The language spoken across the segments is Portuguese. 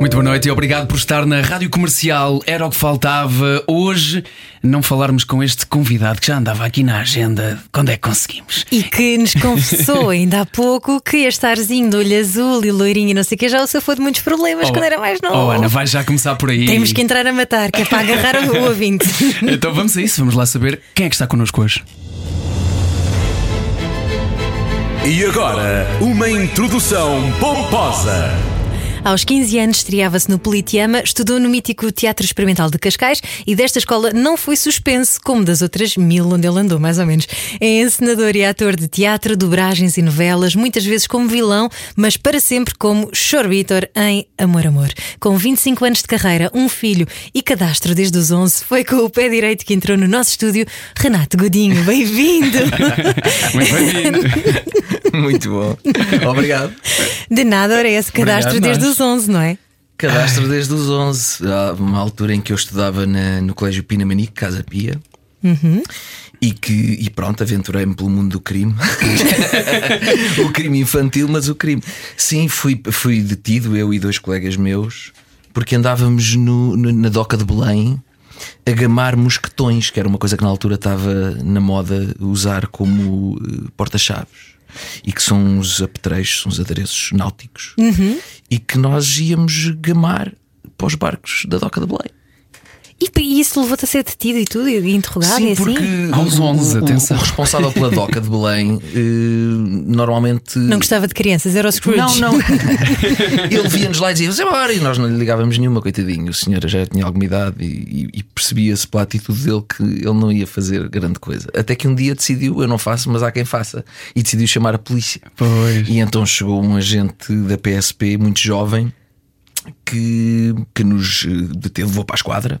Muito boa noite e obrigado por estar na Rádio Comercial. Era o que faltava hoje não falarmos com este convidado que já andava aqui na agenda. Quando é que conseguimos? E que nos confessou ainda há pouco que este arzinho de olho azul e loirinho e não sei o que já o safou de muitos problemas Oh, quando era mais novo. Oh, Ana, vai já começar por aí. Temos que entrar a matar, que é para agarrar o, o ouvinte. Então vamos a isso, vamos lá saber quem é que está connosco hoje. E agora, uma introdução pomposa. Aos 15 anos estreava-se no Politeama, estudou no mítico Teatro Experimental de Cascais e desta escola não foi suspenso, como das outras mil onde ele andou, mais ou menos. É encenador e ator de teatro, dobragens e novelas, muitas vezes como vilão, mas para sempre como Chorbitor em Amor Amor. Com 25 anos de carreira, um filho e cadastro desde os 11, foi com o pé direito que entrou no nosso estúdio Renato Godinho. Bem-vindo! Muito bem-vindo. Muito bom. Obrigado. De nada, ora, esse cadastro Obrigado, desde nós. os 11, não é? Cadastro desde os 11. Há uma altura em que eu estudava na- no Colégio Pinamanique, Casa Pia. E que, e pronto, aventurei-me pelo mundo do crime. o crime infantil, mas o crime. Sim, fui, fui detido, eu e dois colegas meus, porque andávamos no- no- na doca de Belém a gamar mosquetões, que era uma coisa que na altura estava na moda usar como eh, porta-chaves. E que são uns apetrechos, são uns adereços náuticos. E que nós íamos gamar para os barcos da doca de Belém. E, e isso levou-te a ser detido e tudo, e interrogado e Sim, assim? porque Aos o- 11, o, atenção. o responsável pela doca de Belém eh, normalmente. Não gostava de crianças, era o Scrooge. Não, não. Ele via-nos lá e dizia: "Vamos embora. E nós não lhe ligávamos nenhuma, coitadinho. O senhor já tinha alguma idade e, e- e percebia-se pela atitude dele que ele não ia fazer grande coisa. Até que um dia decidiu: eu não faço, mas há quem faça. E decidiu chamar a polícia. Pois. E então chegou um agente da PSP, muito jovem, que, que nos eh, deteve, levou para a esquadra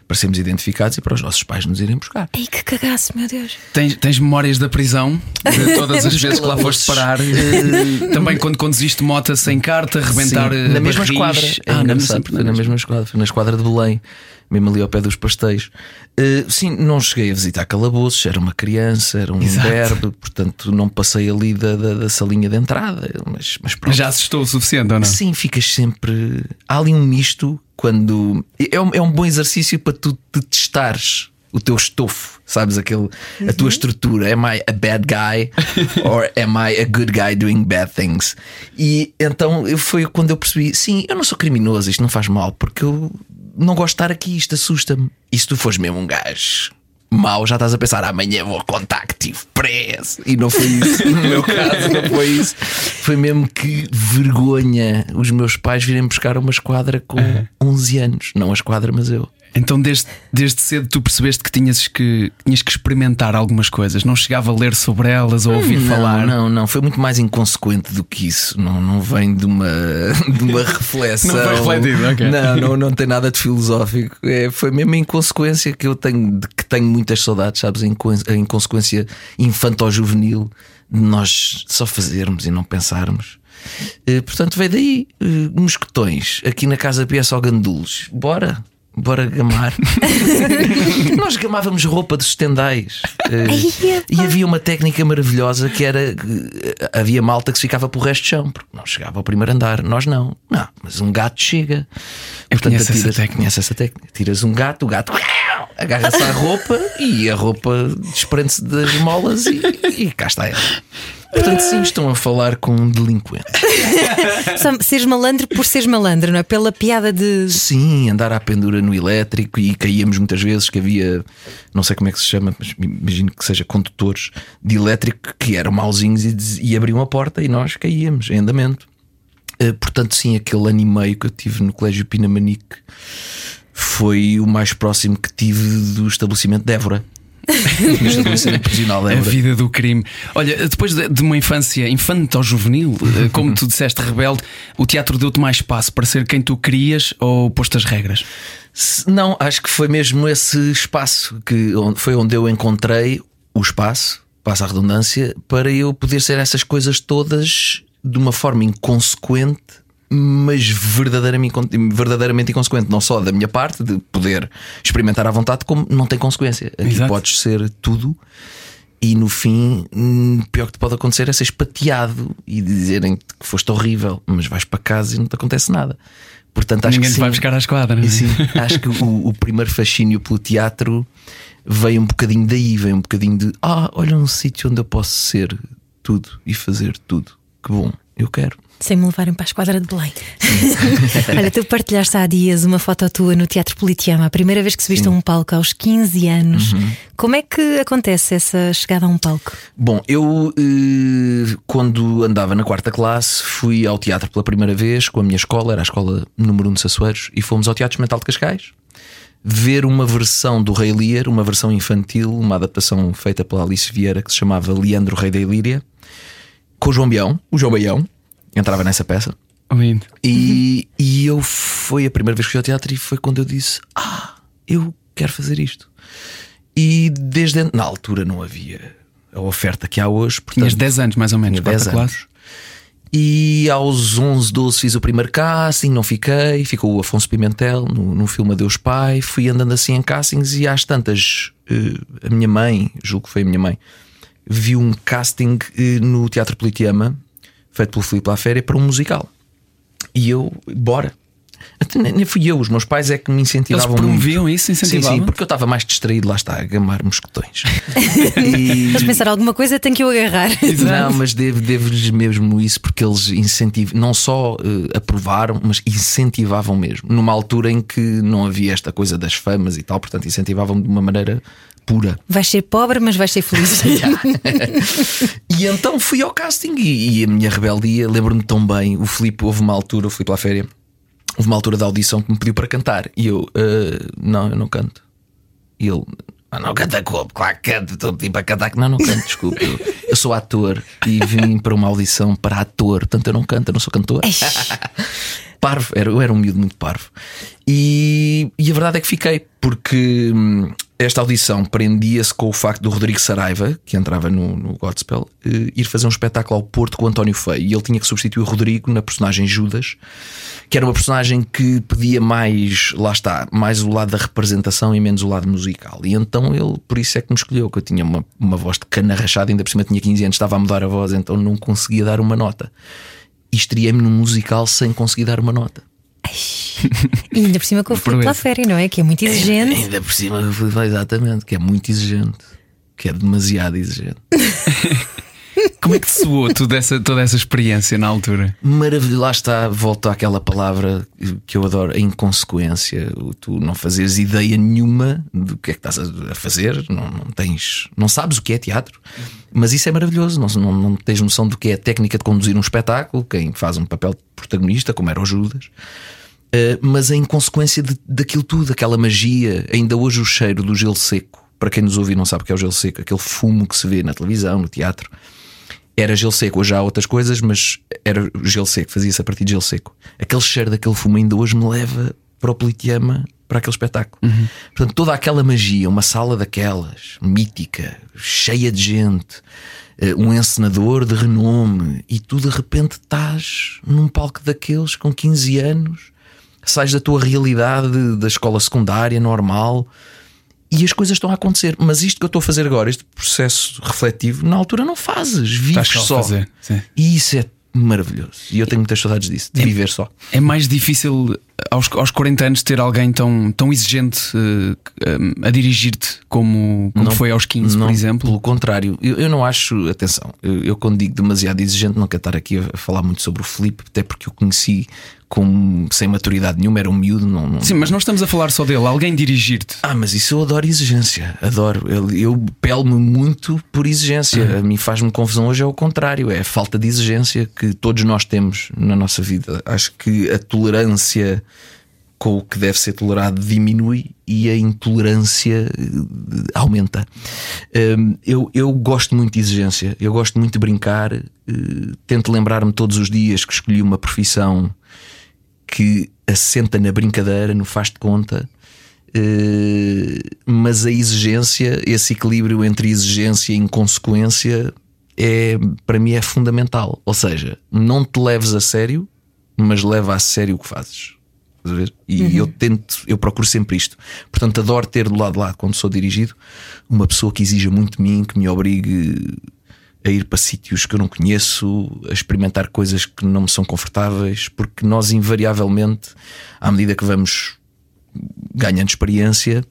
para sermos identificados e para os nossos pais nos irem buscar. Ei, que cagaço, meu Deus. Tens, tens memórias da prisão de todas as vezes que lá foste parar? Também quando conduziste moto sem carta, rebentar Sim, eh, na mesma barris. esquadra. É Ah, na sempre na mesma esquadra, na esquadra de Belém, mesmo ali ao pé dos pastéis. Eh, sim, não cheguei a visitar calabouços, era uma criança, era um Exato. verbo, portanto não passei ali da, da, da salinha de entrada. Mas, mas pronto. Já assustou o suficiente ou não? Sim, ficas sempre. Há ali um misto quando. É um, é um bom exercício para tu te testares o teu estofo, sabes? Aquele, A tua estrutura. Am I a bad guy or am I a good guy doing bad things? E então eu- foi quando eu percebi: sim, eu não sou criminoso, isto não faz mal, porque eu não gosto de estar aqui, isto assusta-me. E se tu fores mesmo um gajo. Mau, já estás a pensar amanhã vou contar que tive preso e não foi isso. No meu caso, não foi isso. Foi mesmo que vergonha os meus pais virem buscar uma esquadra com 11 anos. Não a esquadra, mas eu. Então, desde, desde cedo, tu percebeste que tinhas, que tinhas que experimentar algumas coisas. Não chegava a ler sobre elas ou ouvir não, falar. Não, não, foi muito mais inconsequente do que isso. Não, não vem de uma, de uma reflexão. Não foi refletido, ok. Não, não, não tem nada de filosófico. É, foi mesmo a inconsequência que eu tenho, de que tenho muitas saudades, sabes? A inconsequência infanto-juvenil de nós só fazermos e não pensarmos. Eh, portanto, veio daí eh, mosquetões aqui na casa PS ao Gandulos. Bora, bora gamar. Nós gamávamos roupa dos estendais. Eh, Ai, e havia uma técnica maravilhosa que era que, eh, havia malta que se ficava pelo resto de chão, porque não chegava ao primeiro andar. Nós não. Não, mas um gato chega. Eu conheço essa conhece essa técnica. Tiras um gato, o gato agarra-se à roupa e a roupa desprende-se das molas e, e cá está ela. Portanto, sim, estão a falar com um delinquente. Seres malandro por seres malandro, não é? Pela piada de. Sim, andar à pendura no elétrico e caíamos muitas vezes que havia, não sei como é que se chama, mas imagino que seja condutores de elétrico que eram mauzinhos e, e abriam a porta e nós caíamos em andamento. Eh, portanto, sim, aquele ano e meio que eu tive no Colégio Pinamanique foi o mais próximo que tive do estabelecimento de Évora. A vida do crime. Olha, depois de uma infância infanto-juvenil, eh, como tu disseste, rebelde, o teatro deu-te mais espaço para ser quem tu querias ou posto as regras? Não, acho que foi mesmo esse espaço que foi onde eu encontrei o espaço passa a redundância, para eu poder ser essas coisas todas de uma forma inconsequente, mas verdadeiramente, verdadeiramente inconsequente, não só da minha parte, de poder experimentar à vontade, como não tem consequência. Aqui Exato. podes ser tudo. E no fim, hum, o pior que te pode acontecer é ser espateado e dizerem que foste horrível, mas vais para casa e não te acontece nada. Portanto, acho Ninguém que te vai sim. buscar à esquadra. não é? Sim, acho que o, o primeiro fascínio pelo teatro veio um bocadinho daí, veio um bocadinho de ah, olha um sítio onde eu posso ser tudo e fazer tudo. Que bom, eu quero. Sem me levarem para a esquadra de Belém. Olha, tu partilhaste há dias uma foto tua no Teatro Politeama, a primeira vez que subiste a um palco aos 15 anos. Uhum. Como é que acontece essa chegada a um palco? Bom, eu eh, quando andava na quarta classe fui ao teatro pela primeira vez com a minha escola, era a escola número 1 de Sassueiros, e fomos ao Teatro Experimental de Cascais ver uma versão do Rei Lear, uma versão infantil, uma adaptação feita pela Alice Vieira que se chamava Leandro Rei da Ilíria, com o João Bião, o João Baião, entrava nessa peça. Lindo. E, e eu foi a primeira vez que fui ao teatro e foi quando eu disse: Ah, eu quero fazer isto. E desde na altura não havia a oferta que há hoje, portanto, Tinhas 10 anos, mais ou menos, tinha quarta 10 classe. anos. E aos 11, 12 fiz o primeiro casting, não fiquei. Ficou o Afonso Pimentel no, no filme Adeus Pai. Fui andando assim em castings e às tantas, eh, a minha mãe, julgo que foi a minha mãe, viu um casting eh, no Teatro Politeama, feito pelo Filipe Laféria, para um musical. E eu, bora. Até nem fui eu, os meus pais é que me Eles incentivavam promoviam muito. isso, Sim, incentivavam. sim, porque eu estava mais distraído, lá está, a gamar mosquetões. e... Mas pensar alguma coisa tem que eu agarrar. Não, mas devo- devo-lhes mesmo isso porque eles incentivam, não só eh, aprovaram, mas incentivavam mesmo. Numa altura em que não havia esta coisa das famas e tal, portanto incentivavam de uma maneira pura. Vais ser pobre, mas vais ser feliz. E então fui ao casting e, e a minha rebeldia, lembro-me tão bem. O Filipe, houve uma altura, o Filipe lá féria, houve uma altura da audição que me pediu para cantar e eu, "Ah, não, eu não canto. E ele, "Ah, não canta como? Claro que canto, estou a pedir para cantar. Não, não canto, desculpe. Eu, eu sou ator e vim para uma audição para ator, portanto eu não canto, eu não sou cantor. Parvo, era, eu era um miúdo muito parvo. E, e a verdade é que fiquei, porque hum, esta audição prendia-se com o facto do Rodrigo Saraiva, que entrava no, no Godspell, eh, ir fazer um espetáculo ao Porto com o António Feio. E ele tinha que substituir o Rodrigo na personagem Judas, que era uma personagem que pedia mais, lá está, mais o lado da representação e menos o lado musical. E então ele, por isso é que me escolheu, que eu tinha uma, uma voz de cana rachada, ainda por cima tinha 15 anos, estava a mudar a voz, então não conseguia dar uma nota. E estreiei-me num musical sem conseguir dar uma nota. E ainda por cima com o Filipe Proeza. Laféria, não é? Que é muito exigente. Ainda por cima, exatamente, que é muito exigente. Que é demasiado exigente. Como é que te soou toda essa, toda essa experiência na altura? Maravilhoso, lá está, volto àquela palavra que eu adoro, a inconsequência. Tu não fazes ideia nenhuma do que é que estás a fazer, não, não tens, não sabes o que é teatro, mas isso é maravilhoso. Não, não, não tens noção do que é a técnica de conduzir um espetáculo, quem faz um papel de protagonista, como era o Judas. Uh, mas a inconsequência de, daquilo tudo, aquela magia, ainda hoje o cheiro do gelo seco. Para quem nos ouve e não sabe o que é o gelo seco, aquele fumo que se vê na televisão, no teatro, era gelo seco. Hoje há outras coisas, mas era gelo seco, fazia-se a partir de gelo seco. Aquele cheiro daquele fumo ainda hoje me leva para o Politeama, para aquele espetáculo. Portanto, toda aquela magia, uma sala daquelas, mítica, cheia de gente, eh, um encenador de renome, e tu de repente estás num palco daqueles com 15 anos, sais da tua realidade da escola secundária normal. E as coisas estão a acontecer, mas isto que eu estou a fazer agora, este processo refletivo, na altura não fazes, vives Estás só fazer. E isso é maravilhoso. E eu tenho muitas saudades disso, de viver só. É mais difícil aos, aos 40 anos ter alguém tão, tão exigente eh, a dirigir-te como, como Não- foi aos 15, não, por exemplo? Pelo contrário, eu, eu não acho, atenção, eu, eu quando digo demasiado exigente, não quero estar aqui a, falar muito sobre o Filipe, até porque eu conheci com, sem maturidade nenhuma, era um miúdo. Não, não- Sim, mas não estamos a falar só dele, alguém dirigir-te. Ah, mas isso eu adoro exigência, adoro. Eu, eu pelo-me muito por exigência. A mim faz-me confusão hoje é o contrário, é a falta de exigência que todos nós temos na nossa vida. Acho que a tolerância com o que deve ser tolerado diminui e a intolerância eh, aumenta. Hum, Eu, eu gosto muito de exigência, eu gosto muito de brincar, eh, tento lembrar-me todos os dias que escolhi uma profissão que assenta na brincadeira, no faz de conta, Eh, mas a exigência, esse equilíbrio entre exigência e inconsequência, é, para mim é fundamental. Ou seja, não te leves a sério, mas leva a sério o que fazes. E eu tento, eu procuro sempre isto. Portanto, adoro ter do lado de lá, quando sou dirigido, uma pessoa que exija muito de mim, que me obrigue a ir para sítios que eu não conheço, a experimentar coisas que não me são confortáveis, porque nós, invariavelmente, à medida que vamos ganhando experiência,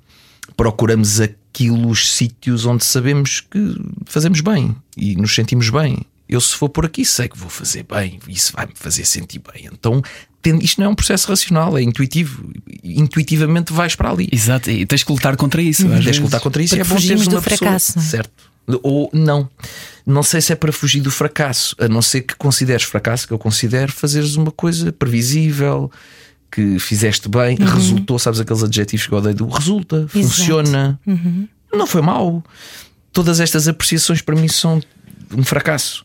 procuramos aquilo, os sítios onde sabemos que fazemos bem e nos sentimos bem. Eu, se for por aqui, sei que vou fazer bem, isso vai me fazer sentir bem. Então, isto não é um processo racional, é intuitivo. Intuitivamente vais para ali. Exato, e tens que lutar contra isso. às Tens vezes. que lutar contra isso e Porque é bom teres uma pessoa- fracasso, não é? Certo. Ou não. Não sei se é para fugir do fracasso, a não ser que consideres fracasso, que eu considero fazeres uma coisa previsível, que fizeste bem, Uhum. resultou, sabes aqueles adjetivos que eu odeio do resulta, funciona, Uhum. não foi mal. Todas estas apreciações para mim são um fracasso.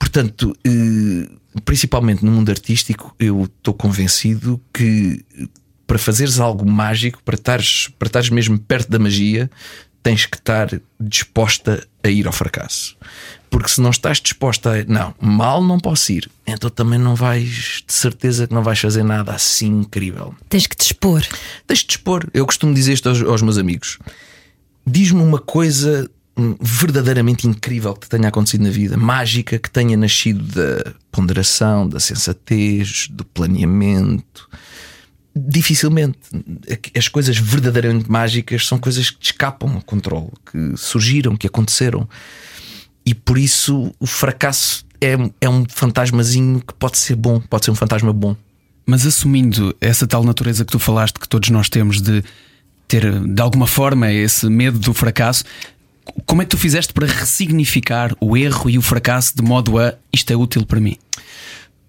Portanto, eh, principalmente no mundo artístico, eu estou convencido que eh, para fazeres algo mágico, para estares, para estares mesmo perto da magia, tens que estar disposta a ir ao fracasso. Porque se não estás disposta a. Não, mal não posso ir. Então também não vais, de certeza que não vais fazer nada assim incrível. Tens que te expor. Tens de dispor. Eu costumo dizer isto aos, aos meus amigos. Diz-me uma coisa verdadeiramente incrível que te tenha acontecido na vida, mágica, que tenha nascido da ponderação, da sensatez, do planeamento. Dificilmente. As coisas verdadeiramente mágicas são coisas que te escapam ao controle, que surgiram, que aconteceram. E por isso o fracasso é, é um fantasmazinho que pode ser bom, pode ser um fantasma bom. Mas assumindo essa tal natureza que tu falaste que todos nós temos de ter de alguma forma esse medo do fracasso, como é que tu fizeste para ressignificar o erro e o fracasso de modo a isto é útil para mim?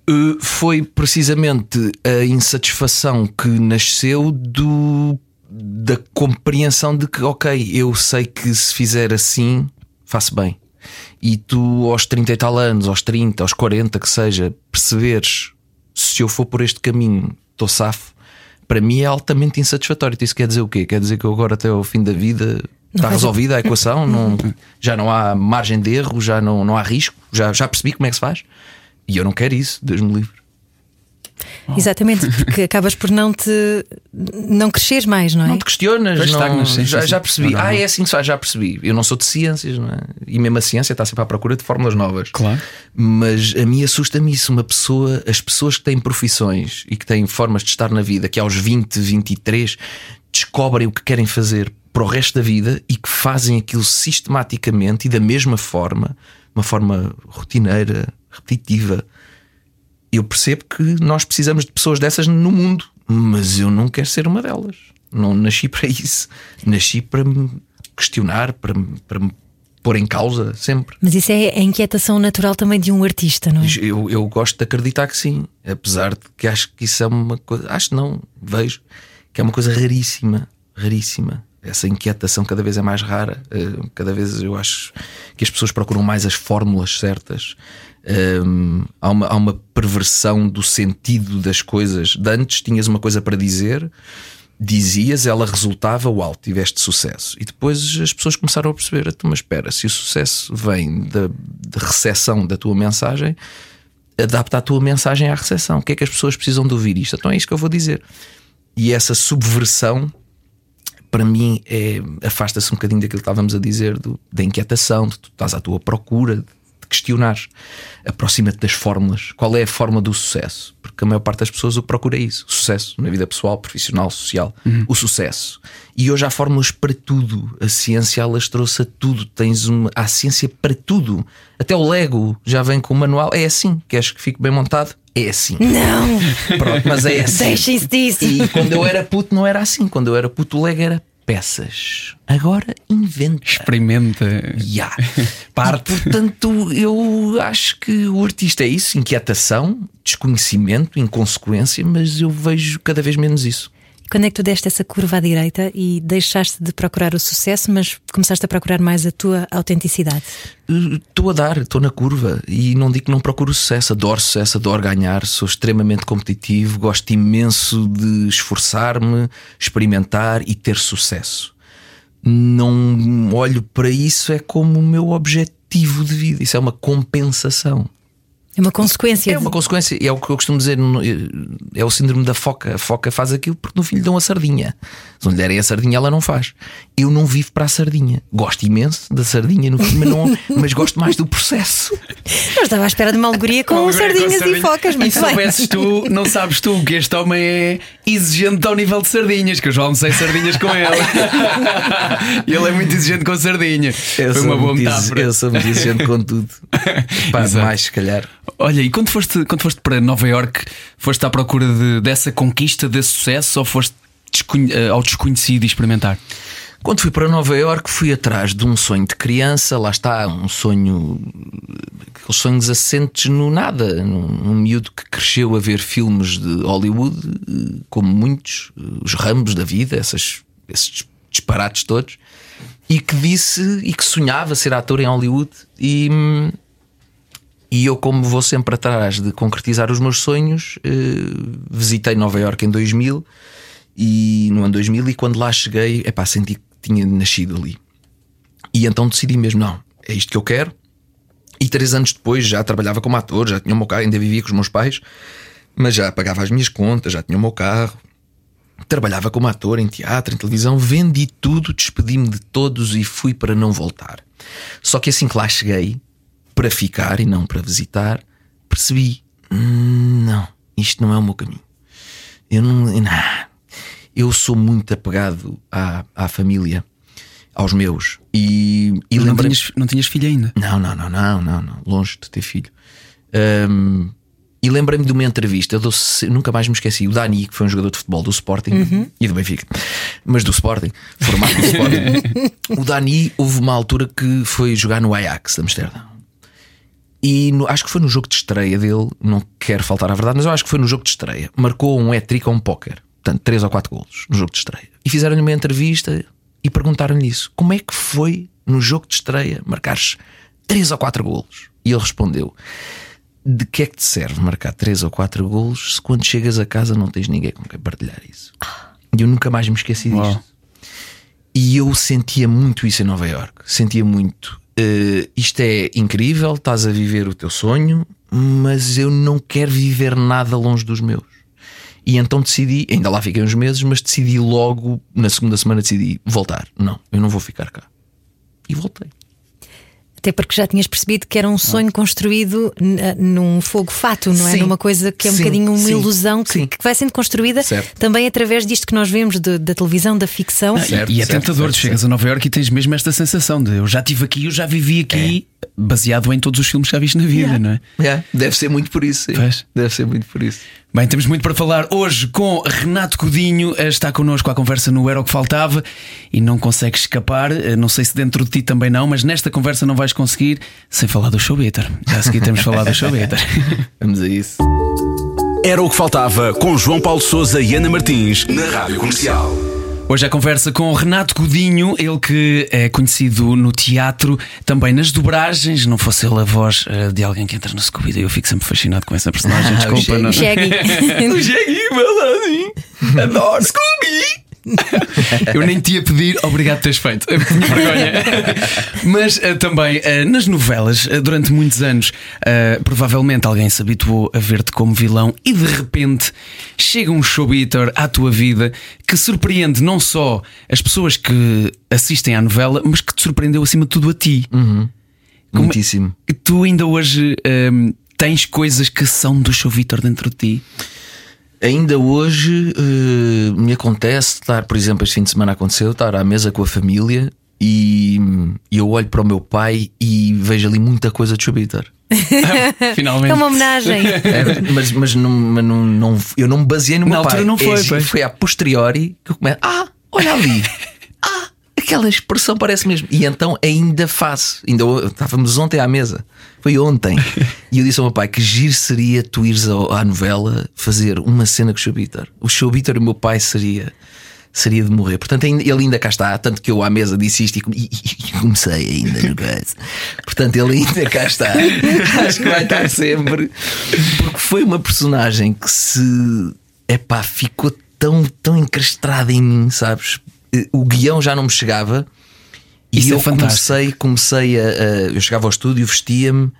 Uh, foi precisamente a insatisfação que nasceu do, da compreensão de que, ok, eu sei que se fizer assim, faço bem. E tu, aos 30 e tal anos, aos 30, aos 40, que seja, perceberes se eu for por este caminho, estou safo, para mim é altamente insatisfatório. Isso quer dizer o quê? Quer dizer que eu agora, até ao fim da vida, está resolvida a equação, não, já não há margem de erro, já não, não há risco, já, já percebi como é que se faz. E eu não quero isso, Deus me livre. Exatamente, porque acabas por não te não crescer mais, não é? Não te questionas, não, estagnas, sim, já, sim, já percebi. Não, não, ah, é assim que se faz, já percebi. Eu não sou de ciências, não é? E mesmo a ciência está sempre à procura de fórmulas novas. Claro. Mas a mim assusta-me isso. Uma pessoa, as pessoas que têm profissões e que têm formas de estar na vida, que aos 20, 23 descobrem o que querem fazer para o resto da vida e que fazem aquilo sistematicamente e da mesma forma, uma forma rotineira, repetitiva. Eu percebo que nós precisamos de pessoas dessas no mundo, mas eu não quero ser uma delas. Não nasci para isso. Nasci para me questionar, para, me- para me pôr em causa sempre. Mas isso é a inquietação natural também de um artista, não é? Eu, eu gosto de acreditar que sim, apesar de que acho que isso é uma coisa, acho não, vejo que é uma coisa raríssima, raríssima. Essa inquietação cada vez é mais rara, eh, cada vez eu acho que as pessoas procuram mais as fórmulas certas. Hum, há, uma, há uma perversão do sentido das coisas. De antes tinhas uma coisa para dizer, dizias, ela resultava, uau, tiveste sucesso. E depois as pessoas começaram a perceber: "Então, mas espera, se o sucesso vem da, da recepção da tua mensagem, adapta a tua mensagem à recepção. O que é que as pessoas precisam de ouvir isto? Então é isto que eu vou dizer. E essa subversão, para mim, é, afasta-se um bocadinho daquilo que estávamos a dizer, do- da inquietação, de tu estás à tua procura, questionar. Aproxima-te das fórmulas. Qual é a forma do sucesso? Porque a maior parte das pessoas o que procura é isso: sucesso na vida pessoal, profissional, social. O sucesso. E hoje há fórmulas para tudo. A ciência, elas trouxe a tudo. Tens uma, há ciência para tudo. Até o Lego já vem com o manual. É assim. Queres que fique bem montado? É assim. Não! Pronto, mas é assim. Deixem-se disso! E quando eu era puto não era assim. Quando eu era puto, o Lego era peças. Agora inventa. Experimenta. Ya. Parte. E, portanto, eu acho que o artista é isso: inquietação, desconhecimento, inconsequência, mas eu vejo cada vez menos isso. Quando é que tu deste essa curva à direita e deixaste de procurar o sucesso, mas começaste a procurar mais a tua autenticidade? Estou a dar, estou na curva e não digo que não procuro sucesso. Adoro sucesso, adoro ganhar, sou extremamente competitivo, gosto imenso de esforçar-me, experimentar e ter sucesso. Não olho para isso é como o meu objetivo de vida, isso é uma compensação. É uma consequência. É uma consequência, é o que eu costumo dizer, é o síndrome da foca. A foca faz aquilo porque no filho dão a sardinha. Se não lhe derem a sardinha, ela não faz. Eu não vivo para a sardinha. Gosto imenso da sardinha no filme, mas, não, mas gosto mais do processo. Eu estava à espera de uma alegoria com com sardinhas sardinha. e focas, E muito se bem. soubesses tu, não sabes tu que este homem é exigente ao nível de sardinhas, que eu já almocei sardinhas com ele. e ele é muito exigente com sardinha. Eu Foi uma boa metáfora. Eu sou muito exigente com tudo. Pá, Exato. mais, se calhar. Olha, e quando foste, quando foste para Nova York, foste à procura de- dessa conquista, desse sucesso, ou foste ao desconhecido e experimentar? Quando fui para Nova York, fui atrás de um sonho de criança. Lá está, um sonho. Aqueles sonhos assentes no nada. Num, um miúdo que cresceu a ver filmes de Hollywood, eh, como muitos, eh, os rambos da vida, essas, esses disparates todos, e que disse e que sonhava ser ator em Hollywood. E. E eu, como vou sempre atrás de concretizar os meus sonhos, eh, visitei Nova York em 2000 e no ano 2000 e quando lá cheguei, epá, senti que tinha nascido ali. E então decidi mesmo, não, é isto que eu quero. E três anos depois já trabalhava como ator, já tinha o meu carro, ainda vivia com os meus pais, mas já pagava as minhas contas, já tinha o meu carro. Trabalhava como ator em teatro, em televisão, vendi tudo, despedi-me de todos e fui para não voltar. Só que assim que lá cheguei, para ficar e não para visitar, percebi: "Hum, não, isto não é o meu caminho. Eu não. não. Eu sou muito apegado à, à família, aos meus. E, e não, tinhas, não tinhas filho ainda? não, não, não, não, não, não. Longe de ter filho. Ahm, e lembrei-me de uma entrevista, eu dou- nunca mais me esqueci. O Dani, que foi um jogador de futebol do Sporting e do Benfica, mas do Sporting, formado no Sporting. o Dani, houve uma altura que foi jogar no Ajax de Amsterdão. E no- acho que foi no jogo de estreia dele, não quero faltar à verdade, mas eu acho que foi no jogo de estreia. Marcou um hat-trick a um póquer, portanto, 3 ou 4 golos no jogo de estreia. E fizeram-lhe uma entrevista e perguntaram-lhe isso: como é que foi no jogo de estreia marcares 3 ou 4 golos? E ele respondeu: de que é que te serve marcar 3 ou 4 golos se quando chegas a casa não tens ninguém com quem partilhar isso? E eu nunca mais me esqueci disto. Uau. E eu sentia muito isso em Nova York. Sentia muito. eh, isto é incrível, estás a viver o teu sonho, mas eu não quero viver nada longe dos meus. E então decidi, ainda lá fiquei uns meses, mas decidi logo, na segunda semana, decidi voltar. Não, eu não vou ficar cá. E voltei. Até porque já tinhas percebido que era um sonho construído n- num fogo fato, não é? Sim. Numa coisa que é um Sim, bocadinho uma sim, ilusão que, sim. que vai sendo construída Certo. também através disto que nós vemos de- da televisão, da ficção. E- Certo, e é certo, tentador, certo, tu chegas a Nova Iorque e tens mesmo esta sensação de eu já estive aqui, eu já vivi aqui, baseado em todos os filmes que já viste na vida, não é? É, deve ser muito por isso. Deve ser muito por isso. Bem, temos muito para falar hoje com Renato Godinho, eh, está connosco à conversa no Era o que Faltava e não consegues escapar. eh, Não sei se dentro de ti também não, mas nesta conversa não vais conseguir sem falar do Showbitter. Já a seguir temos falar do Showbitter. Vamos a isso. Era o que faltava com João Paulo Souza e Ana Martins na Rádio Comercial. Hoje a conversa com Renato Godinho, ele que é conhecido no teatro, também nas dobragens. Não fosse ele a voz eh, de alguém que entra no Scooby, eu fico sempre fascinado com essa personagem. Ah, o Desculpa, não. Shaggy. O Shaggy. Adoro Scooby. Eu nem te ia pedir, obrigado por teres feito. Tinha vergonha. Mas eh, também eh, nas novelas, eh, durante muitos anos, provavelmente alguém se habituou a ver-te como vilão e de repente chega um showbitter à tua vida que surpreende não só as pessoas que assistem à novela, mas que te surpreendeu acima de tudo a ti. Como- Muitíssimo. Tu ainda hoje ehm, tens coisas que são do showbitter dentro de ti. Ainda hoje eh, me acontece estar, por exemplo, este fim de semana aconteceu, estar à mesa com a família e, e eu olho para o meu pai e vejo ali muita coisa de Chubiter. Finalmente. É uma homenagem. É, mas mas, não, mas não, não- eu não me baseei no Na meu altura pai. não foi, É, foi a posteriori que eu começo. Ah, olha ali. Aquela expressão parece mesmo. E então ainda faço. Ainda estávamos ontem à mesa. Foi ontem. e eu disse ao meu pai que giro seria tu ires à novela fazer uma cena com o Showbitter. O Showbitter, o meu pai, seria seria de morrer. Portanto, ele ainda cá está. Tanto que eu à mesa disse isto e, e comecei ainda no caso. Portanto, ele ainda cá está. Acho que vai estar sempre. Porque foi uma personagem que se. Epá, ficou tão, tão encrastada em mim, sabes? O guião já não me chegava. Isso e é eu fantástico. comecei, comecei a, a. Eu chegava ao estúdio, vestia-me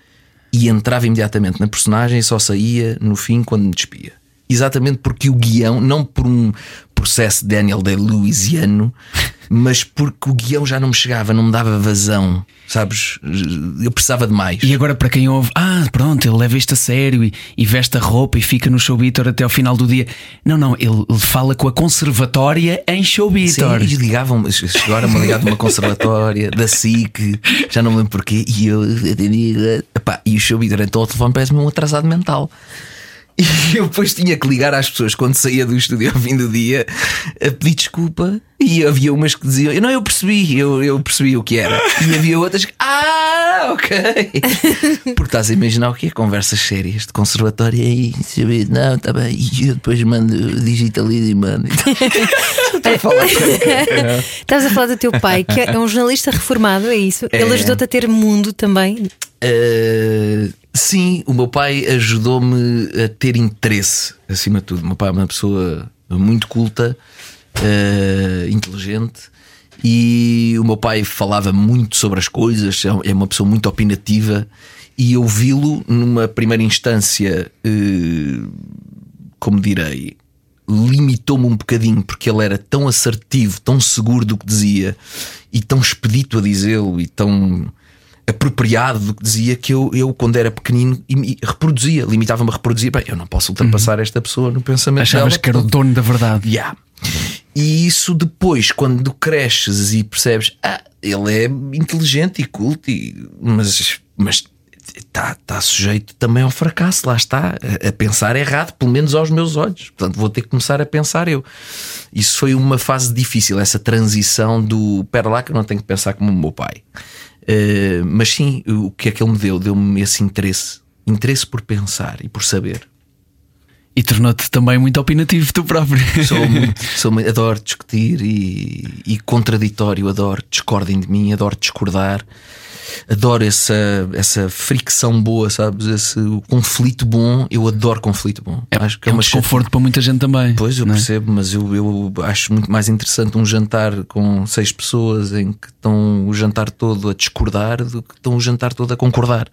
e entrava imediatamente na personagem e só saía no fim quando me despia. Exatamente porque o guião, não por um processo de Daniel Day-Lewisiano, mas porque o guião já não me chegava, não me dava vazão, sabes? Eu precisava de mais. E agora, para quem ouve, ah, pronto, ele leva isto a sério e, e veste a roupa e fica no Showbitter até ao final do dia. Não, não, ele, ele fala com a conservatória em Sim, Showbitter. e ligavam agora me ligaram de uma conservatória, da SIC, já não me lembro porquê, e eu atendi, e o showbitter então o telefone parece-me um atrasado mental. E eu depois tinha que ligar às pessoas quando saía do estúdio ao fim do dia a pedir desculpa. E havia umas que diziam: Não, eu percebi, eu, eu percebi o que era. E havia outras que, Ah, ok. Porque estás a imaginar o que é? Conversas sérias de conservatório e aí, sabe, não, está bem. E eu depois mando, digitalizo e mando. Estou a falar Estavas a falar do teu pai, que é um jornalista reformado, é isso? Ele ajudou-te a ter mundo também. Uh, sim, o meu pai ajudou-me a ter interesse, acima de tudo. O meu pai é uma pessoa muito culta, uh, inteligente. E o meu pai falava muito sobre as coisas, é uma pessoa muito opinativa. E ouvi-lo numa primeira instância, uh, como direi, limitou-me um bocadinho porque ele era tão assertivo, tão seguro do que dizia e tão expedito a dizê-lo e tão apropriado do que dizia que eu, eu quando era pequenino, e me reproduzia, limitava-me a reproduzir. Bem, eu não posso ultrapassar esta pessoa no pensamento Achavas dela. que era o dono da verdade. Yeah. E isso depois, quando cresces e percebes, ah, ele é inteligente e culto, e, mas, mas está tá sujeito também ao fracasso, lá está, a, a, pensar errado, pelo menos aos meus olhos. Portanto, vou ter que começar a pensar eu. Isso foi uma fase difícil, essa transição do pera lá que eu não tenho que pensar como o meu pai. Uh, mas sim, o que é que ele me deu? Deu-me esse interesse, interesse por pensar e por saber. E tornou-te também muito opinativo tu próprio. Sou muito, sou adoro discutir e, e contraditório, adoro, discordem de mim, adoro discordar. Adoro essa, essa fricção boa, sabes? Esse conflito bom. Eu adoro conflito bom. É, acho que é, é um desconforto para muita gente também. Pois, eu percebo, é? mas eu, eu acho muito mais interessante um jantar com seis pessoas em que estão o jantar todo a discordar do que estão o jantar todo a concordar.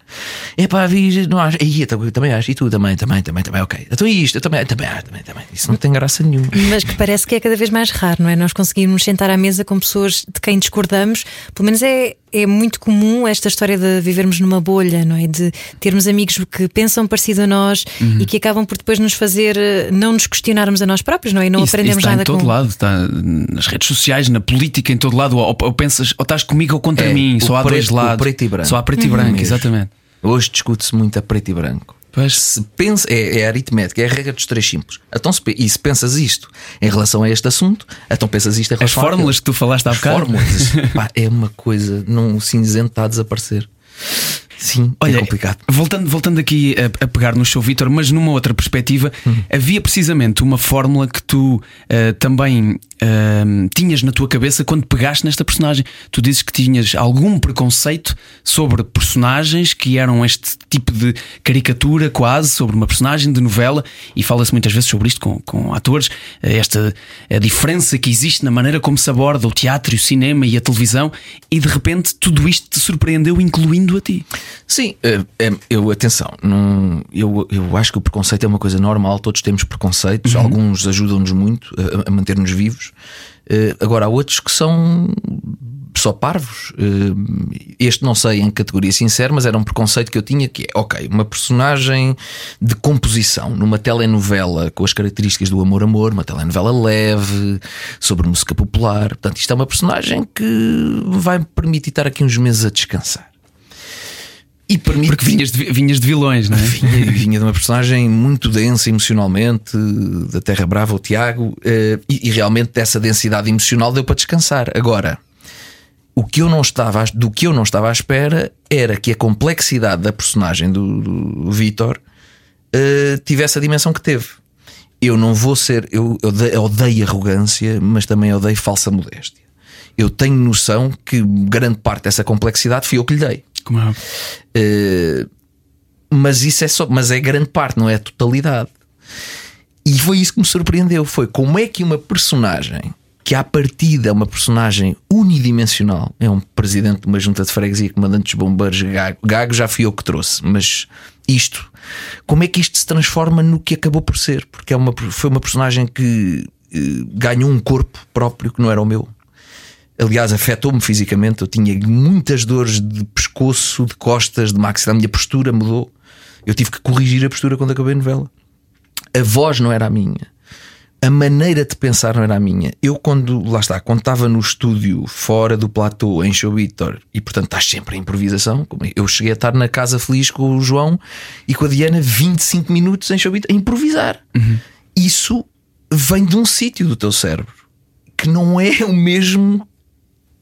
É pá, vi, não acho. E, eu também acho. E tu também, também, também, também, ok. Então isto, eu também, também, também, também. Isso não tem graça nenhuma. Mas que parece que é cada vez mais raro, não é? Nós conseguirmos sentar à mesa com pessoas de quem discordamos, pelo menos é, é muito comum esta história de vivermos numa bolha, não é? De termos amigos que pensam parecido a nós uhum. e que acabam por depois nos fazer não nos questionarmos a nós próprios, não é? E não isso, aprendemos isso está nada em todo com... lado, está nas redes sociais, na política, em todo lado. Ou, ou pensas, ou estás comigo ou contra é, mim, só há preto, dois lados. preto e branco. Só há preto e branco, exatamente. Hoje discute-se muito a preto e branco. Pois. Se pensa, é, é aritmética, é a regra dos três simples. Então, se, e se pensas isto em relação a este assunto, então pensas isto em As relação fórmulas àquele. que tu falaste há As bocado. fórmulas, pá, é uma coisa, num cinzento está a desaparecer. Sim, Olha, é complicado. Voltando, voltando aqui a, a pegar no show Vitor, mas numa outra perspectiva, Uhum. havia precisamente uma fórmula que tu eh, também eh, tinhas na tua cabeça quando pegaste nesta personagem. Tu dizes que tinhas algum preconceito sobre personagens que eram este tipo de caricatura, quase, sobre uma personagem de novela, e fala-se muitas vezes sobre isto com, com atores, eh, esta a diferença que existe na maneira como se aborda o teatro, o cinema e a televisão, e de repente tudo isto te surpreendeu, incluindo a ti. Sim, eh, é, eu, atenção, não, eu, eu acho que o preconceito é uma coisa normal, todos temos preconceitos, alguns ajudam-nos muito a, a manter-nos vivos. Eh, agora, há outros que são só parvos. Eh, Este não sei em que categoria sincero, mas era um preconceito que eu tinha que é, ok, uma personagem de composição numa telenovela com as características do amor-amor, uma telenovela leve, sobre música popular. Portanto, isto é uma personagem que vai me permitir estar aqui uns meses a descansar. E permite Porque vinhas de, vinhas de vilões, não é? vinha, vinha de uma personagem muito densa emocionalmente, da Terra Brava, o Tiago, eh, e, e realmente dessa densidade emocional deu para descansar. Agora, o que eu não estava, do que eu não estava à espera era que a complexidade da personagem do, do Vitor uh, tivesse a dimensão que teve. Eu não vou ser, eu, eu odeio, eu odeio arrogância, mas também odeio falsa modéstia. Eu tenho noção que grande parte dessa complexidade fui eu que lhe dei. Como é? Uh, mas isso é só, mas é grande parte, não é a totalidade. E foi isso que me surpreendeu: foi como é que uma personagem que à partida é uma personagem unidimensional, é um presidente de uma junta de freguesia, comandante dos bombeiros, gago, gago já fui eu que trouxe, mas isto, como é que isto se transforma no que acabou por ser? Porque é uma, foi uma personagem que eh, ganhou um corpo próprio que não era o meu. Aliás, afetou-me fisicamente. Eu tinha muitas dores de pescoço, de costas, de maxilar. A minha postura mudou. Eu tive que corrigir a postura quando acabei a novela. A voz não era a minha. A maneira de pensar não era a minha. Eu, quando, lá está, quando estava no estúdio, fora do platô, em show Vitor, e portanto estás sempre em improvisação. Eu cheguei a estar na casa feliz com o João e com a Diana 25 minutos em show Vitor, a improvisar. Uhum. Isso vem de um sítio do teu cérebro que não é o mesmo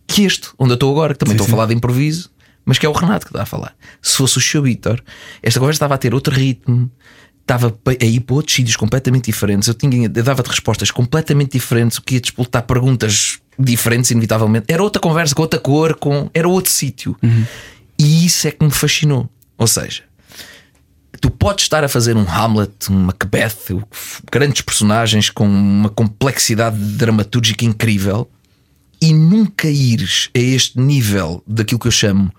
que este, onde eu estou agora, que também sim, estou sim. a falar de improviso mas que é o Renato que está a falar. Se fosse o Show Vitor, esta conversa estava a ter outro ritmo, estava a ir para outros sítios completamente diferentes. Eu, tinha, eu dava-te respostas completamente diferentes, o que ia disputar perguntas diferentes, inevitavelmente. Era outra conversa, com outra cor, com, era outro sítio. Uhum. E isso é que me fascinou. Ou seja, tu podes estar a fazer um Hamlet, um Macbeth, grandes personagens com uma complexidade dramatúrgica incrível e nunca ires a este nível daquilo que eu chamo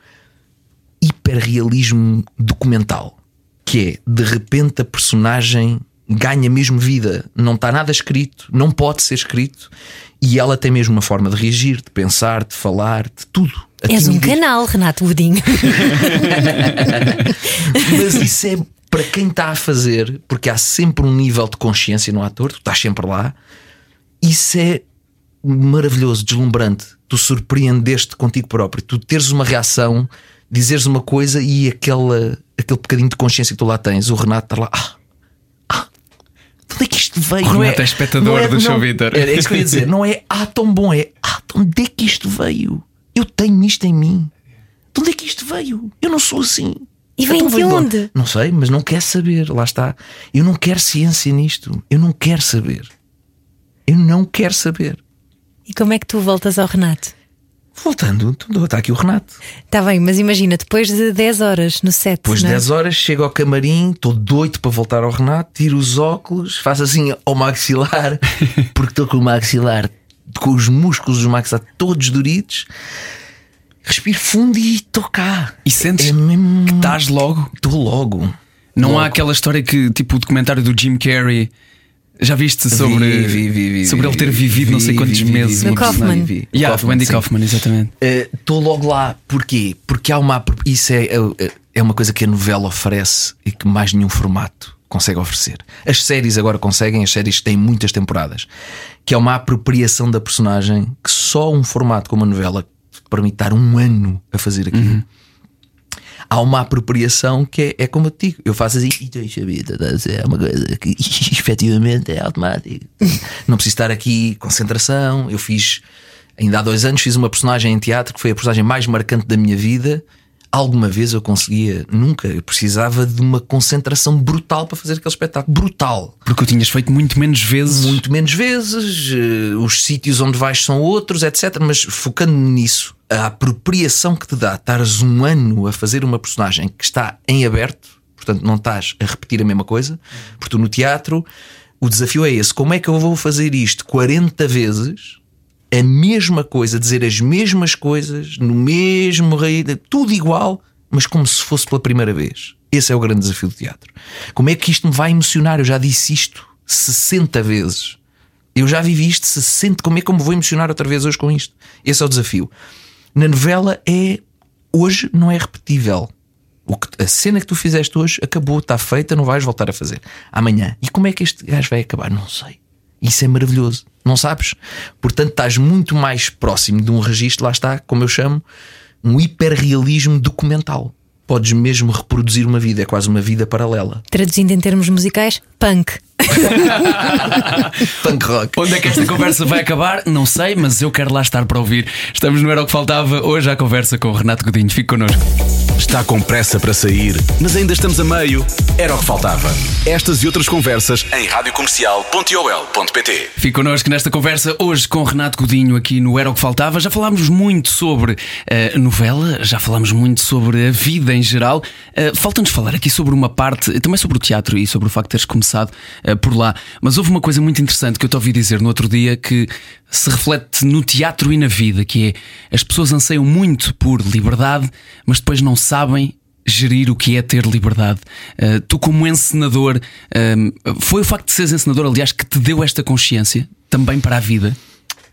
hiperrealismo documental, que é de repente a personagem ganha mesmo vida, não está nada escrito, não pode ser escrito, e ela tem mesmo uma forma de reagir, de pensar, de falar, de tudo. És um canal, Renato Budinho. Mas isso é para quem está a fazer, porque há sempre um nível de consciência no ator, tu estás sempre lá. Isso é maravilhoso, deslumbrante. Tu surpreendeste contigo próprio, tu teres uma reação dizeres uma coisa e aquela, aquele bocadinho de consciência que tu lá tens, o Renato está lá. Ah, ah, de onde é que isto veio? O Renato é, é espectador é, do show Vitor. É, é isso que eu ia dizer. Não é ah, tão bom, é ah, de onde é que isto veio? Eu tenho isto em mim. De onde é que isto veio? Eu não sou assim. E vem então, de onde? Não sei, mas não quer saber. Lá está. Eu não quero ciência nisto. Eu não quero saber. Eu não quero saber. E como é que tu voltas ao Renato? Voltando, está aqui o Renato. Está bem, mas imagina, depois de 10 horas no set. Depois de é? 10 horas, chego ao camarim, estou doido para voltar ao Renato, tiro os óculos, faço assim ao maxilar, porque estou com o maxilar, com os músculos do maxilar todos doridos. Respiro fundo e estou cá. E sentes é mesmo... que estás logo? Estou logo. Não logo. há aquela história que, tipo, o documentário do Jim Carrey já viste sobre, vi, vi, vi, sobre ele ter vivido não sei quantos meses no Kaufman? Yeah, Kaufman, Wendy Kaufman, exatamente. Estou uh, logo lá. Porquê? Porque há uma. Isso é, é, é uma coisa que a novela oferece e que mais nenhum formato consegue oferecer. As séries agora conseguem, as séries têm muitas temporadas, que é uma apropriação da personagem que só um formato como a novela permite estar um ano a fazer aquilo. Uhum há uma apropriação que é, é como eu te digo. Eu faço assim, e estou vida, é uma coisa que efetivamente é automático. Não preciso estar aqui, concentração. Eu fiz, ainda há dois anos, fiz uma personagem em teatro que foi a personagem mais marcante da minha vida. Alguma vez eu conseguia, nunca, eu precisava de uma concentração brutal para fazer aquele espetáculo. Brutal. Porque o tinhas feito muito menos vezes. Muito menos vezes, uh, os sítios onde vais são outros, etc. Mas focando nisso, a apropriação que te dá estares um ano a fazer uma personagem que está em aberto, portanto não estás a repetir a mesma coisa, porque tu no teatro o desafio é esse: como é que eu vou fazer isto 40 vezes, a mesma coisa, dizer as mesmas coisas, no mesmo rei, tudo igual, mas como se fosse pela primeira vez. Esse é o grande desafio do teatro. Como é que isto me vai emocionar? Eu já disse isto 60 vezes. Eu já vivi isto 60. Como é que eu me vou emocionar outra vez hoje com isto? Esse é o desafio na novela é hoje não é repetível. Que, a cena que tu fizeste hoje acabou, está feita, não vais voltar a fazer amanhã. E como é que este gajo vai acabar? Não sei. Isso é maravilhoso, não sabes? Portanto, estás muito mais próximo de um registro, lá está, como eu chamo, um hiperrealismo documental. Podes mesmo reproduzir uma vida, é quase uma vida paralela. Traduzindo em termos musicais, punk. Punk rock. Onde é que esta conversa vai acabar? Não sei, mas eu quero lá estar para ouvir. Estamos no Era o que Faltava. Hoje à conversa com o Renato Godinho. Fique connosco. Está com pressa para sair, mas ainda estamos a meio. Era o que faltava. Estas e outras conversas em radiocomercial.ol.pt. Fique connosco nesta conversa hoje com o Renato Godinho aqui no Era o que Faltava. Já falámos muito sobre a novela, já falámos muito sobre a vida em geral. Uh, Falta-nos falar aqui sobre uma parte, também sobre o teatro e sobre o facto de teres começado uh, por lá. Mas houve uma coisa muito interessante que eu te ouvi dizer no outro dia que se reflete no teatro e na vida, que é as pessoas anseiam muito por liberdade, mas depois não sabem gerir o que é ter liberdade. Uh, tu, como encenador, uh, foi o facto de seres encenador, aliás, que te deu esta consciência também para a vida?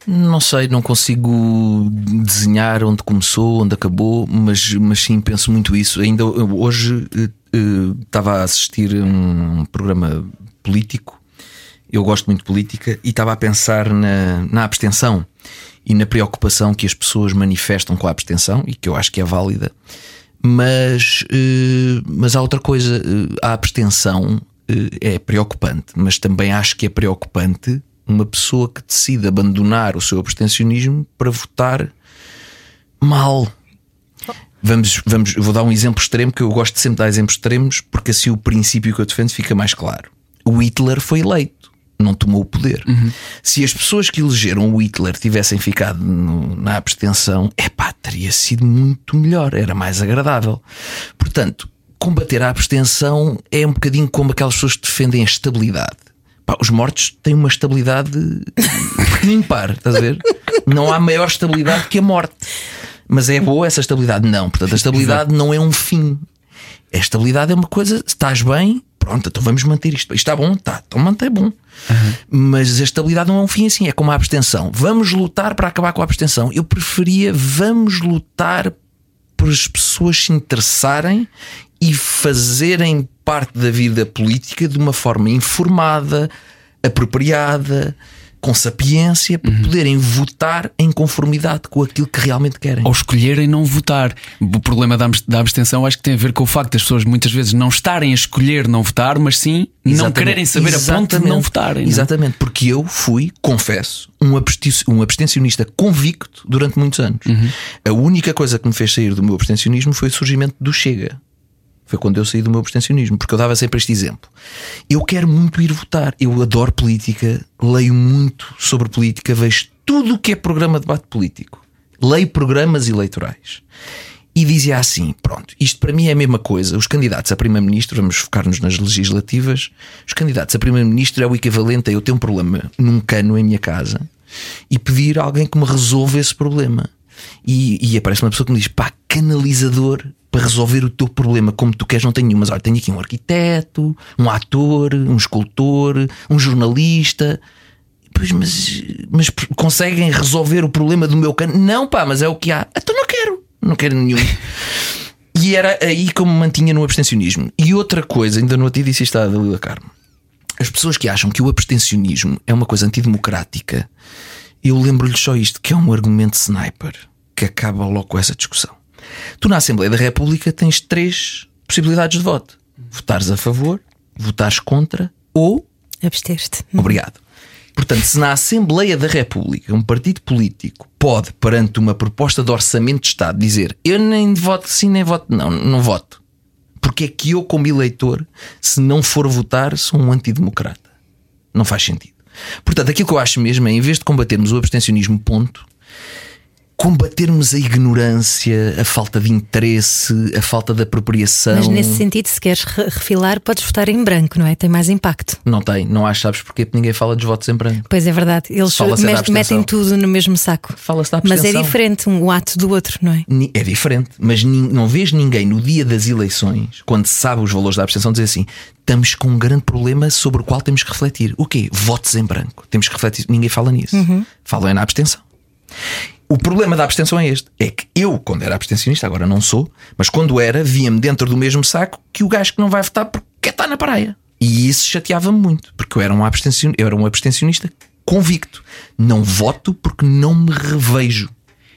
Não sei, não consigo desenhar onde começou, onde acabou, mas, mas sim penso muito isso. Ainda hoje uh, estava a assistir um programa político, eu gosto muito de política, e estava a pensar na, na abstenção e na preocupação que as pessoas manifestam com a abstenção, e que eu acho que é válida. Mas, uh, mas há outra coisa, uh, a abstenção é preocupante, mas também acho que é preocupante uma pessoa que decide abandonar o seu abstencionismo para votar mal. Vamos, vamos, vou dar um exemplo extremo que eu gosto de sempre dar exemplos extremos porque assim o princípio que eu defendo fica mais claro. O Hitler foi eleito, não tomou o poder. Uhum. Se as pessoas que elegeram o Hitler tivessem ficado no, na abstenção, é pá, teria sido muito melhor, era mais agradável. Portanto, combater a abstenção é um bocadinho como aquelas pessoas que defendem a estabilidade. Pá, os mortos têm uma estabilidade ímpar, estás a ver? Não há maior estabilidade que a morte. Mas é boa essa estabilidade? Não. Portanto, a estabilidade não é um fim. A estabilidade é uma coisa, estás bem, pronto, então vamos manter isto. Isto está bom? Está, então mantém bom. Uhum. Mas a estabilidade não é um fim assim, é como a abstenção. Vamos lutar para acabar com a abstenção. Eu preferia vamos lutar por as pessoas se interessarem e fazerem parte da vida política de uma forma informada, apropriada, com sapiência, para uhum. poderem votar em conformidade com aquilo que realmente querem. Ou escolherem não votar. O problema da abstenção acho que tem a ver com o facto das pessoas muitas vezes não estarem a escolher não votar, mas sim Exatamente. não quererem saber Exatamente. a ponto de não votarem. É? Exatamente, não? porque eu fui, confesso, um abstencionista convicto durante muitos anos. Uhum. A única coisa que me fez sair do meu abstencionismo foi o surgimento do Chega. Foi quando eu saí do meu abstencionismo, porque eu dava sempre este exemplo. Eu quero muito ir votar, eu adoro política, leio muito sobre política, vejo tudo o que é programa de debate político, leio programas eleitorais. E dizia assim: pronto, isto para mim é a mesma coisa. Os candidatos a Primeiro-Ministro, vamos focar-nos nas legislativas, os candidatos a Primeiro-Ministro é o equivalente a eu ter um problema num cano em minha casa e pedir a alguém que me resolva esse problema. E, e aparece uma pessoa que me diz: pá, canalizador para resolver o teu problema como tu queres, não tenho nenhum. Mas olha, tenho aqui um arquiteto, um ator, um escultor, um jornalista. Pois, mas, mas conseguem resolver o problema do meu cano? Não, pá, mas é o que há. Então não quero, não quero nenhum. e era aí como mantinha no abstencionismo. E outra coisa, ainda outro dia disse isto à Dalila Carmo. As pessoas que acham que o abstencionismo é uma coisa antidemocrática, eu lembro-lhes só isto, que é um argumento sniper que acaba logo com essa discussão. Tu na Assembleia da República tens três possibilidades de voto: votares a favor, votares contra ou abster-te. Obrigado. Portanto, se na Assembleia da República um partido político pode, perante uma proposta de orçamento de Estado, dizer eu nem voto sim, nem voto não, não voto. Porque é que eu, como eleitor, se não for votar, sou um antidemocrata? Não faz sentido. Portanto, aquilo que eu acho mesmo é, em vez de combatermos o abstencionismo, ponto, combatermos a ignorância, a falta de interesse, a falta de apropriação. Mas nesse sentido, se queres refilar, podes votar em branco, não é? Tem mais impacto. Não tem, não acho, sabes porquê? Porque ninguém fala dos votos em branco. Pois é verdade, eles metem tudo no mesmo saco. Fala-se da Mas é diferente um ato do outro, não é? É diferente, mas não vês ninguém no dia das eleições, quando se sabe os valores da abstenção, dizer assim: estamos com um grande problema sobre o qual temos que refletir. O quê? Votos em branco. Temos que refletir. Ninguém fala nisso. Uhum. Falam é na abstenção. O problema da abstenção é este: é que eu, quando era abstencionista, agora não sou, mas quando era, via-me dentro do mesmo saco que o gajo que não vai votar porque quer estar na praia. E isso chateava-me muito, porque eu era, um abstencionista, eu era um abstencionista convicto. Não voto porque não me revejo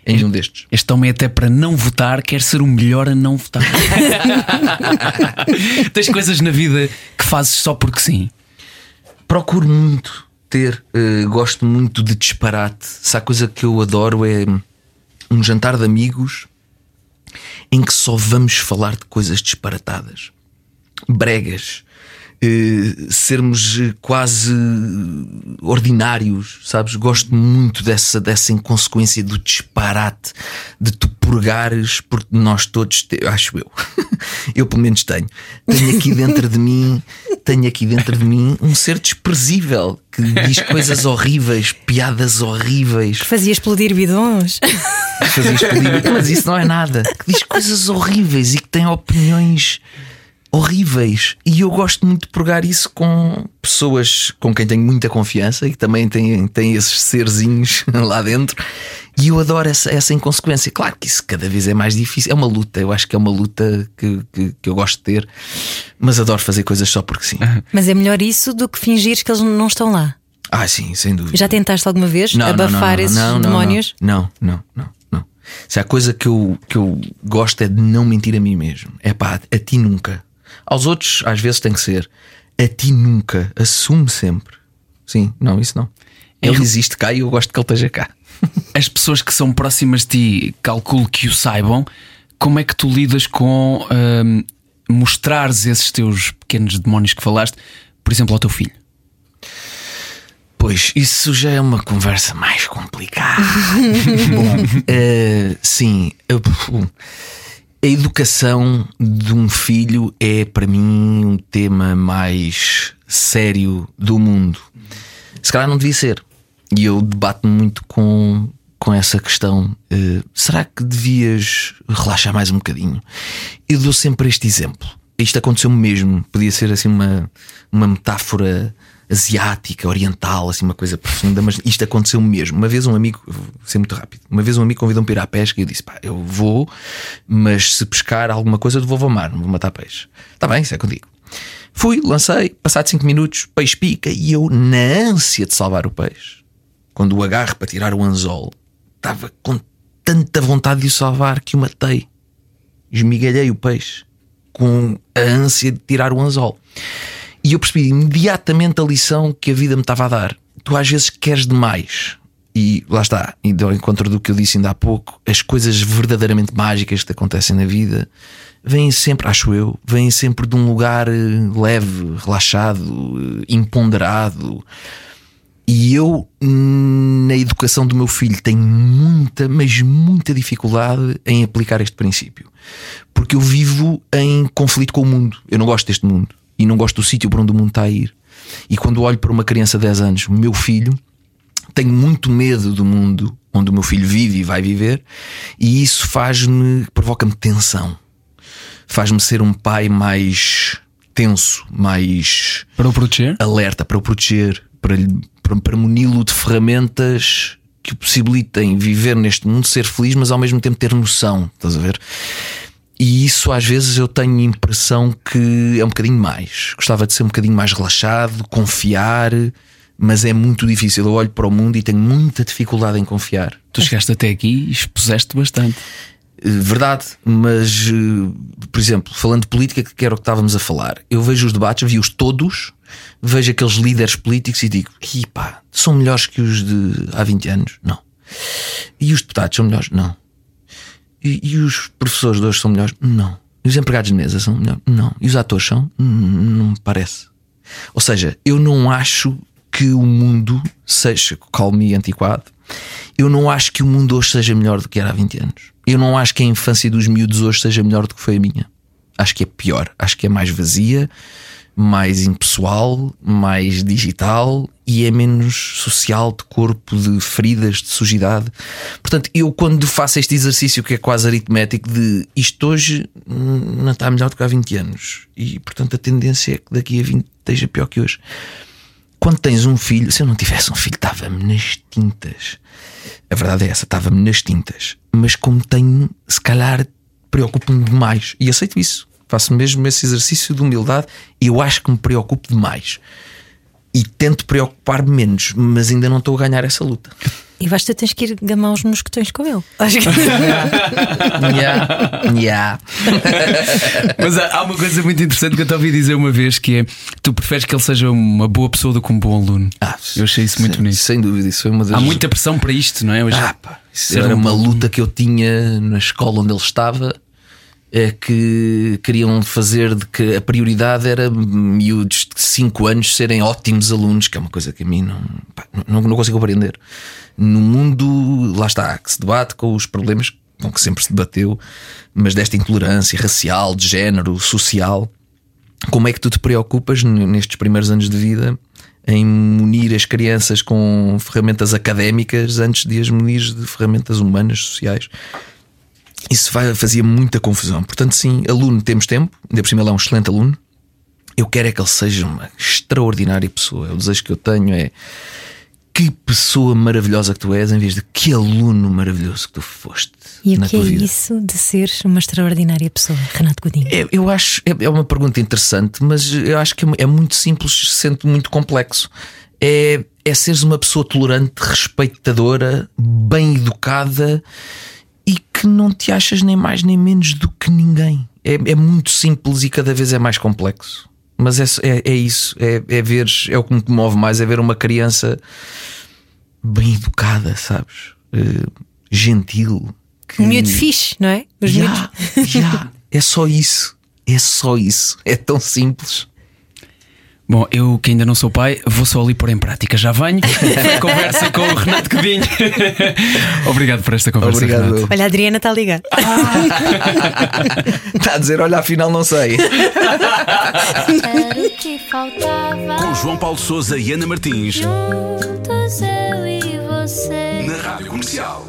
em um destes. Este homem, até para não votar, quer ser o melhor a não votar. Tens coisas na vida que fazes só porque sim. procuro muito ter, uh, gosto muito de disparate. Se há coisa que eu adoro é um jantar de amigos em que só vamos falar de coisas disparatadas, bregas, sermos quase ordinários, sabes? Gosto muito dessa, dessa inconsequência do disparate, de tu purgares, porque nós todos, te, acho eu, eu pelo menos tenho, tenho aqui dentro de mim, tenho aqui dentro de mim um ser desprezível que diz coisas horríveis, piadas horríveis. Fazia explodir bidons. Fazia explodir, mas isso não é nada. Que diz coisas horríveis e que tem opiniões horríveis. E eu gosto muito de purgar isso com pessoas com quem tenho muita confiança e que também têm, têm esses serzinhos lá dentro. E eu adoro essa, essa inconsequência. Claro que isso cada vez é mais difícil. É uma luta, eu acho que é uma luta que, que, que eu gosto de ter, mas adoro fazer coisas só porque sim. Mas é melhor isso do que fingir que eles não estão lá. Ah, sim, sem dúvida. Já tentaste alguma vez Não, não, não, abafar não, esses não, demónios? Não, não, não, não. Se há coisa que eu, que eu gosto é de não mentir a mim mesmo. É pá, a ti nunca. Aos outros, às vezes tem que ser. A ti nunca. Assume sempre. Sim, não, isso não. Ele existe cá e eu gosto que ele esteja cá. As pessoas que são próximas de ti, calculo que o saibam. Como é que tu lidas com hum, mostrares esses teus pequenos demónios que falaste, por exemplo, ao teu filho? Pois, isso já é uma conversa mais complicada. Bom, eh, sim, eu- a educação de um filho é para mim um tema mais sério do mundo. Se calhar não devia ser. E eu debato-me muito com, com essa questão. Eh, será que devias relaxar mais um bocadinho? Eu dou sempre este exemplo. Isto aconteceu-me mesmo. Podia ser assim uma, uma metáfora asiática, oriental, assim uma coisa profunda, mas isto aconteceu mesmo. Uma vez um amigo, vou ser muito rápido, uma vez um amigo convidou-me para ir à pesca e eu disse: pá, eu vou, mas se pescar alguma coisa, devolvo ao mar, não vou matar peixe. Está bem, isso é contigo. Fui, lancei, passado 5 minutos, peixe pica e eu, na ânsia de salvar o peixe, quando o agarro para tirar o anzol, estava com tanta vontade de o salvar que o matei. Esmigalhei o peixe com a ânsia de tirar o anzol. E eu percebi imediatamente a lição que a vida me estava a dar. Tu às vezes queres demais. E lá está, indo ao encontro do que eu disse ainda há pouco, as coisas verdadeiramente mágicas que te acontecem na vida vêm sempre, acho eu, vêm sempre de um lugar eh, leve, relaxado, eh, imponderado. E eu, hum, na educação do meu filho, tenho muita, mas muita dificuldade em aplicar este princípio. Porque eu vivo em conflito com o mundo. Eu não gosto deste mundo. E não gosto do sítio para onde o mundo está a ir. E quando olho para uma criança de 10 anos, o meu filho, tenho muito medo do mundo onde o meu filho vive e vai viver. E isso faz-me, provoca-me tensão. Faz-me ser um pai mais tenso, mais Para o proteger? alerta para o proteger, para, para, para muni-lo de ferramentas que o possibilitem viver neste mundo, ser feliz, mas ao mesmo tempo ter noção. Estás a ver? E isso às vezes eu tenho a impressão que é um bocadinho mais. Gostava de ser um bocadinho mais relaxado, confiar, mas é muito difícil. Eu olho para o mundo e tenho muita dificuldade em confiar. Tu chegaste até aqui e expuseste bastante. Eh, Verdade, mas eh, por exemplo, falando de política, que era o que estávamos a falar, eu vejo os debates, vi-os todos, vejo aqueles líderes políticos e digo: "Ih, pá, são melhores que os de há 20 anos? Não. E os deputados são melhores? Não. E, e os professores de hoje são melhores? Não. E os empregados de mesa são melhores? Não. E os atores são? Hum, Não me parece. Ou seja, eu não acho que o mundo seja, call-me antiquado, eu não acho que o mundo hoje seja melhor do que era há 20 anos. Eu não acho que a infância dos miúdos hoje seja melhor do que foi a minha. Acho que é pior. Acho que é mais vazia, mais impessoal, mais digital e é menos social, de corpo, de feridas, de sujidade. Portanto, eu quando faço este exercício que é quase aritmético de isto hoje hum, não está melhor do que há 20 anos e portanto a tendência é que daqui a 20 esteja pior que hoje. Quando tens um filho, se eu não tivesse um filho, estava-me nas tintas. A verdade é essa, estava-me nas tintas. Mas como tenho, se calhar preocupo-me demais. E aceito isso. Faço mesmo esse exercício de humildade. E eu acho que me preocupo demais. E tento preocupar-me menos, mas ainda não estou a ganhar essa luta. E basta tens que ir gamar os mosquetões com ele. Acho que... Yeah, yeah. Mas há, há uma coisa muito interessante que eu te ouvi dizer uma vez que é tu preferes que ele seja uma boa pessoa do que um bom aluno. Ah, eu achei isso muito sem, bonito. Sem dúvida, isso foi uma das. Há muita pressão para isto, não é? Hoje Ah, pá, isso era um uma bom- luta que eu tinha na escola onde ele estava. É que queriam fazer de que a prioridade era miúdos de 5 anos serem ótimos alunos, que é uma coisa que a mim não, pá, não, não consigo compreender. No mundo, lá está, que se debate com os problemas com que sempre se debateu, mas desta intolerância racial, de género, social, como é que tu te preocupas nestes primeiros anos de vida em munir as crianças com ferramentas académicas antes de as munir de ferramentas humanas, sociais? Isso vai- fazia muita confusão. Portanto, sim, aluno temos tempo, ainda por cima ele é um excelente aluno. Eu quero é que ele seja uma extraordinária pessoa. O desejo que eu tenho é que pessoa maravilhosa que tu és, em vez de que aluno maravilhoso que tu foste. E o que é vida. isso de seres uma extraordinária pessoa, Renato Godinho? É, eu acho é, é uma pergunta interessante, mas eu acho que é, é muito simples, sendo muito complexo. É, é seres uma pessoa tolerante, respeitadora, bem educada e que não te achas nem mais nem menos do que ninguém. É, é muito simples e cada vez é mais complexo. Mas é, é, é isso, é, é ver, é o que me move mais, é ver uma criança bem educada, sabes? Eh, gentil. Que... Um miúdo fixe, não é? Os miúdos. ya. É só isso. É só isso. É tão simples. Bom, eu que ainda não sou pai, vou só ali pôr em prática. Já venho. conversa com o Renato Codinho. Obrigado por esta conversa. Obrigado. Renato. Olha, a Adriana está a ligar. Está a dizer, olha, afinal não sei. Era o que faltava. Com João Paulo Souza e Ana Martins Juntos eu e você. na Rádio Comercial.